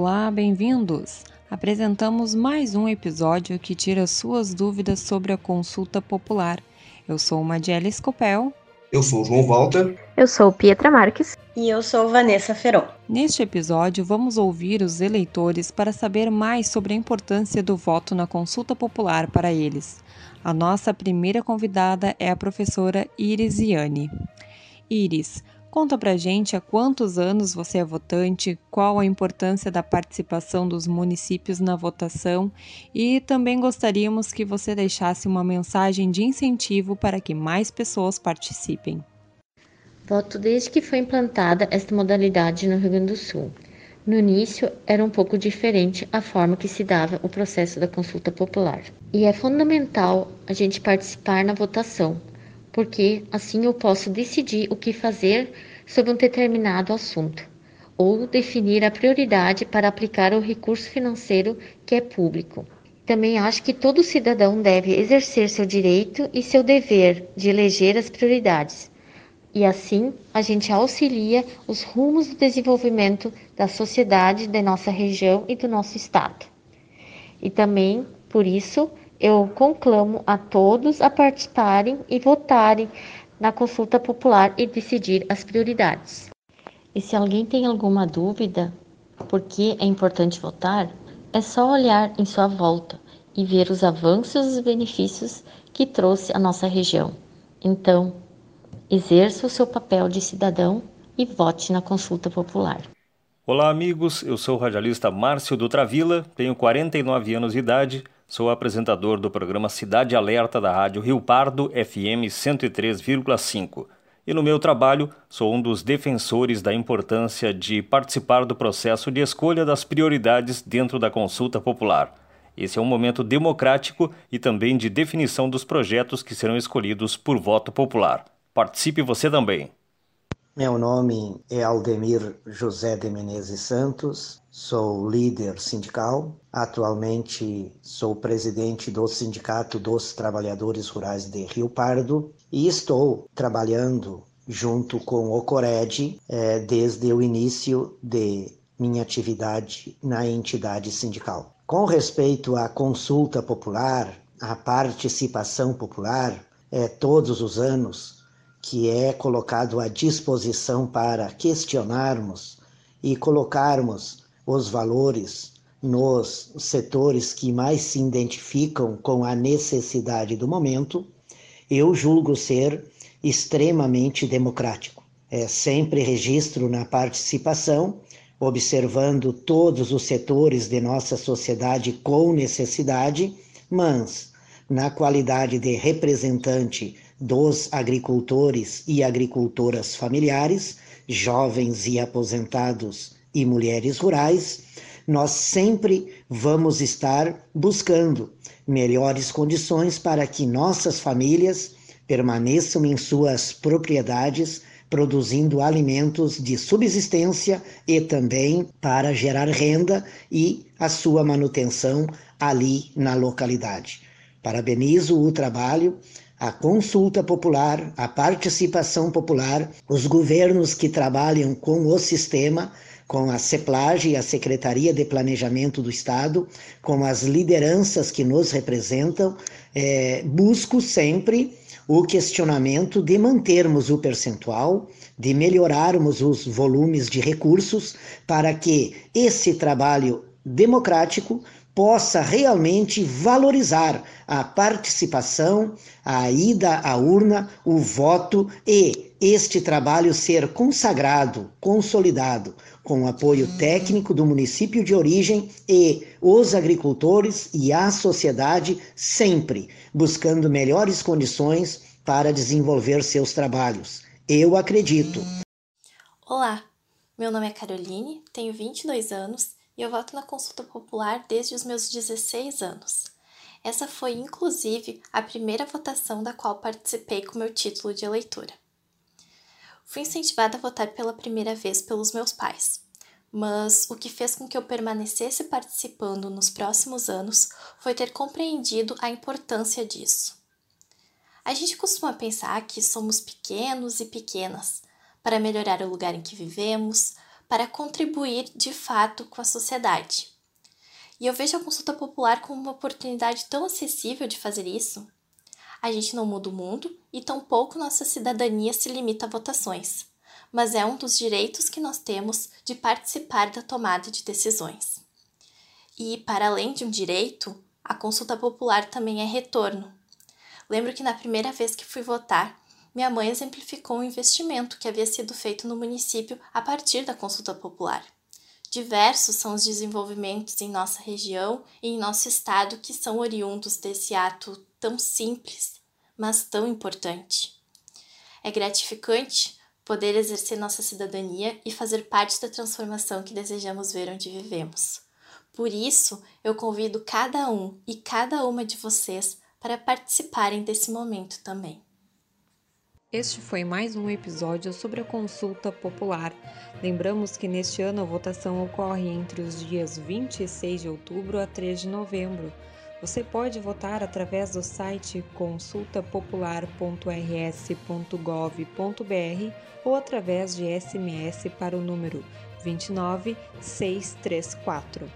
Olá, bem-vindos! Apresentamos mais um episódio que tira suas dúvidas sobre a consulta popular. Eu sou Madiela Scopel. Eu sou o João Walter. Eu sou Pietra Marques. E eu sou Vanessa Feron. Neste episódio, vamos ouvir os eleitores para saber mais sobre a importância do voto na consulta popular para eles. A nossa primeira convidada é a professora Iris Iane. Iris, conta pra gente há quantos anos você é votante, qual a importância da participação dos municípios na votação e também gostaríamos que você deixasse uma mensagem de incentivo para que mais pessoas participem. Voto desde que foi implantada esta modalidade no Rio Grande do Sul. No início, era um pouco diferente a forma que se dava o processo da consulta popular. E é fundamental a gente participar na votação, porque assim eu posso decidir o que fazer sobre um determinado assunto, ou definir a prioridade para aplicar o recurso financeiro que é público. Também acho que todo cidadão deve exercer seu direito e seu dever de eleger as prioridades e assim a gente auxilia os rumos do desenvolvimento da sociedade da nossa região e do nosso estado. E também, por isso, eu conclamo a todos a participarem e votarem na consulta popular e decidir as prioridades. E se alguém tem alguma dúvida por que é importante votar, é só olhar em sua volta e ver os avanços e os benefícios que trouxe a nossa região. Então, Exerça o seu papel de cidadão e vote na consulta popular. Olá, amigos. Eu sou o radialista Márcio Dutravila, tenho 49 anos de idade, sou apresentador do programa Cidade Alerta da Rádio Rio Pardo, FM 103,5. E no meu trabalho, sou um dos defensores da importância de participar do processo de escolha das prioridades dentro da consulta popular. Esse é um momento democrático e também de definição dos projetos que serão escolhidos por voto popular. Participe você também. Meu nome é Aldemir José de Menezes Santos, sou líder sindical. Atualmente sou presidente do Sindicato dos Trabalhadores Rurais de Rio Pardo e estou trabalhando junto com o Cored eh, desde o início de minha atividade na entidade sindical. Com respeito à consulta popular, à participação popular, eh, todos os anos que é colocado à disposição para questionarmos e colocarmos os valores nos setores que mais se identificam com a necessidade do momento, eu julgo ser extremamente democrático. É sempre registro na participação, observando todos os setores de nossa sociedade com necessidade, mas na qualidade de representante dos agricultores e agricultoras familiares, jovens e aposentados e mulheres rurais, nós sempre vamos estar buscando melhores condições para que nossas famílias permaneçam em suas propriedades, produzindo alimentos de subsistência e também para gerar renda e a sua manutenção ali na localidade. Parabenizo o trabalho a consulta popular, a participação popular, os governos que trabalham com o sistema, com a CEPLAGE, a Secretaria de Planejamento do Estado, com as lideranças que nos representam, é, busco sempre o questionamento de mantermos o percentual, de melhorarmos os volumes de recursos para que esse trabalho democrático possa realmente valorizar a participação, a ida à urna, o voto e este trabalho ser consagrado, consolidado, com o apoio técnico do município de origem e os agricultores e a sociedade, sempre buscando melhores condições para desenvolver seus trabalhos. Eu acredito. Olá, meu nome é Caroline, tenho 22 anos e eu voto na consulta popular desde os meus 16 anos. Essa foi, inclusive, a primeira votação da qual participei com meu título de eleitora. Fui incentivada a votar pela primeira vez pelos meus pais, mas o que fez com que eu permanecesse participando nos próximos anos foi ter compreendido a importância disso. A gente costuma pensar que somos pequenos e pequenas para melhorar o lugar em que vivemos, para contribuir de fato com a sociedade. E eu vejo a consulta popular como uma oportunidade tão acessível de fazer isso. A gente não muda o mundo e tampouco nossa cidadania se limita a votações, mas é um dos direitos que nós temos de participar da tomada de decisões. E, para além de um direito, a consulta popular também é retorno. Lembro que na primeira vez que fui votar, minha mãe exemplificou um investimento que havia sido feito no município a partir da consulta popular. Diversos são os desenvolvimentos em nossa região e em nosso estado que são oriundos desse ato tão simples, mas tão importante. É gratificante poder exercer nossa cidadania e fazer parte da transformação que desejamos ver onde vivemos. Por isso, eu convido cada um e cada uma de vocês para participarem desse momento também. Este foi mais um episódio sobre a consulta popular. Lembramos que neste ano a votação ocorre entre os dias 26 de outubro a 3 de novembro. Você pode votar através do site consultapopular.rs.gov.br ou através de SMS para o número 29634.